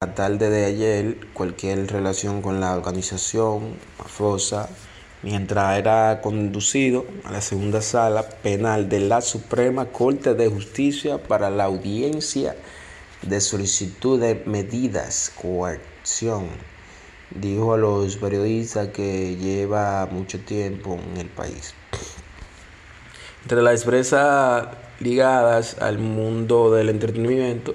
La tarde de ayer, cualquier relación con la organización mafiosa, mientras era conducido a la segunda sala penal de la Suprema Corte de Justicia para la audiencia de solicitud de medidas coerción, dijo a los periodistas que lleva mucho tiempo en el país. Entre las expresas ligadas al mundo del entretenimiento,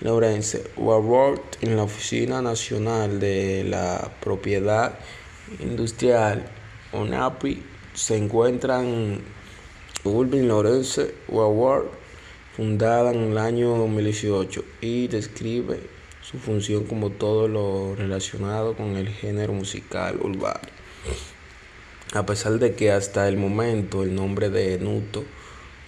Lawrence Warburg en la Oficina Nacional de la Propiedad Industrial ONAPI se encuentran Urban Lawrence Warburg fundada en el año 2018 y describe su función como todo lo relacionado con el género musical urbano. A pesar de que hasta el momento el nombre de Nuto